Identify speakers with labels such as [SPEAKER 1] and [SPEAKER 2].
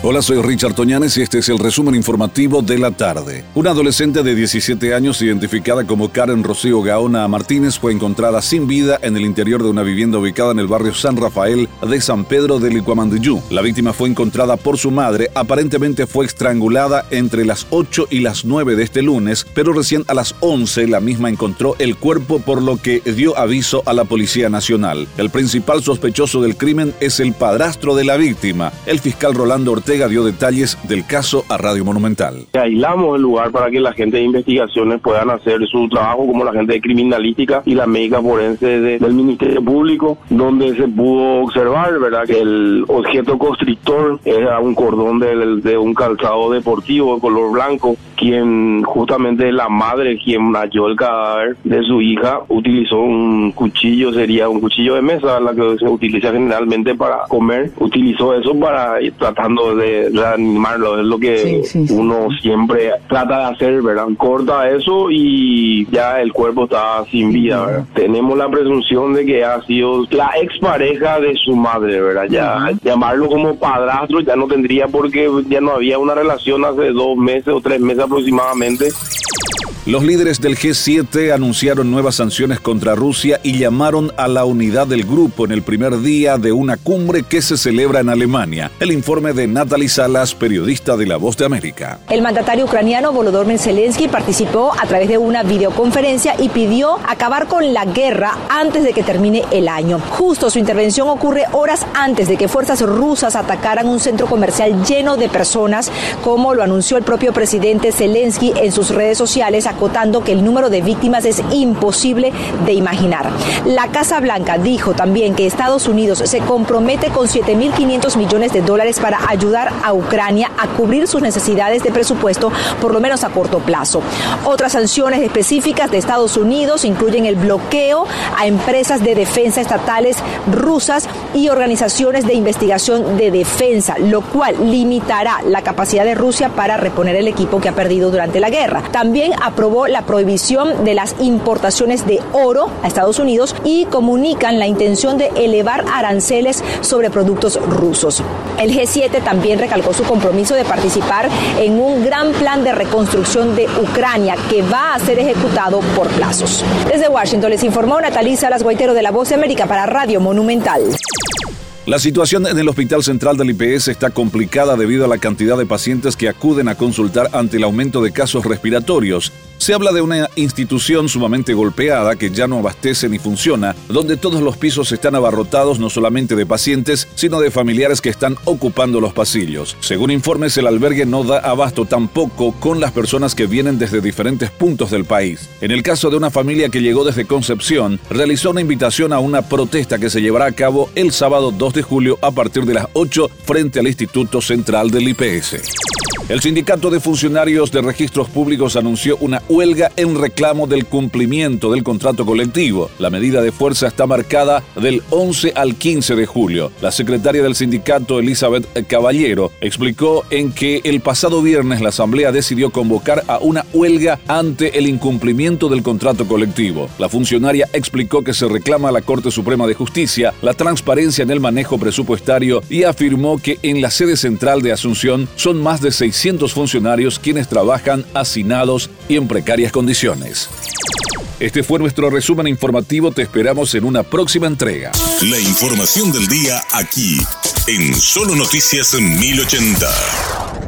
[SPEAKER 1] Hola, soy Richard Toñanes y este es el resumen informativo de la tarde. Una adolescente de 17 años identificada como Karen Rocío Gaona Martínez fue encontrada sin vida en el interior de una vivienda ubicada en el barrio San Rafael de San Pedro de Licuamandillú. La víctima fue encontrada por su madre, aparentemente fue estrangulada entre las 8 y las 9 de este lunes, pero recién a las 11 la misma encontró el cuerpo por lo que dio aviso a la Policía Nacional. El principal sospechoso del crimen es el padrastro de la víctima, el fiscal Rolando Ortega dio detalles del caso a Radio Monumental.
[SPEAKER 2] Aislamos el lugar para que la gente de investigaciones puedan hacer su trabajo, como la gente de criminalística y la médica forense del Ministerio Público, donde se pudo observar, ¿verdad?, que el objeto constrictor era un cordón de, de un calzado deportivo de color blanco, quien justamente la madre, quien halló el cadáver de su hija, utilizó un cuchillo, sería un cuchillo de mesa, la que se utiliza generalmente para comer, utilizó eso para ir tratando de reanimarlo, es lo que uno siempre trata de hacer, ¿verdad? Corta eso y ya el cuerpo está sin vida, ¿verdad? Tenemos la presunción de que ha sido la expareja de su madre, ¿verdad? Ya llamarlo como padrastro ya no tendría porque ya no había una relación hace dos meses o tres meses aproximadamente.
[SPEAKER 1] Los líderes del G7 anunciaron nuevas sanciones contra Rusia y llamaron a la unidad del grupo en el primer día de una cumbre que se celebra en Alemania. El informe de Natalie Salas, periodista de La Voz de América.
[SPEAKER 3] El mandatario ucraniano Volodymyr Zelensky participó a través de una videoconferencia y pidió acabar con la guerra antes de que termine el año. Justo su intervención ocurre horas antes de que fuerzas rusas atacaran un centro comercial lleno de personas, como lo anunció el propio presidente Zelensky en sus redes sociales acotando que el número de víctimas es imposible de imaginar. La Casa Blanca dijo también que Estados Unidos se compromete con 7.500 millones de dólares para ayudar a Ucrania a cubrir sus necesidades de presupuesto, por lo menos a corto plazo. Otras sanciones específicas de Estados Unidos incluyen el bloqueo a empresas de defensa estatales rusas y organizaciones de investigación de defensa, lo cual limitará la capacidad de Rusia para reponer el equipo que ha perdido durante la guerra. También aprobó la prohibición de las importaciones de oro a Estados Unidos y comunican la intención de elevar aranceles sobre productos rusos. El G7 también recalcó su compromiso de participar en un gran plan de reconstrucción de Ucrania que va a ser ejecutado por plazos. Desde Washington les informó Natalisa Salas Guaitero de La Voz de América para Radio Monumental.
[SPEAKER 1] La situación en el Hospital Central del IPS está complicada debido a la cantidad de pacientes que acuden a consultar ante el aumento de casos respiratorios. Se habla de una institución sumamente golpeada que ya no abastece ni funciona, donde todos los pisos están abarrotados no solamente de pacientes, sino de familiares que están ocupando los pasillos. Según informes, el albergue no da abasto tampoco con las personas que vienen desde diferentes puntos del país. En el caso de una familia que llegó desde Concepción, realizó una invitación a una protesta que se llevará a cabo el sábado 2 de julio a partir de las 8 frente al Instituto Central del IPS. El Sindicato de Funcionarios de Registros Públicos anunció una huelga en reclamo del cumplimiento del contrato colectivo. La medida de fuerza está marcada del 11 al 15 de julio. La secretaria del sindicato, Elizabeth Caballero, explicó en que el pasado viernes la Asamblea decidió convocar a una huelga ante el incumplimiento del contrato colectivo. La funcionaria explicó que se reclama a la Corte Suprema de Justicia la transparencia en el manejo presupuestario y afirmó que en la sede central de Asunción son más de 600 funcionarios quienes trabajan hacinados y en precarias condiciones. Este fue nuestro resumen informativo, te esperamos en una próxima entrega.
[SPEAKER 4] La información del día aquí, en Solo Noticias 1080.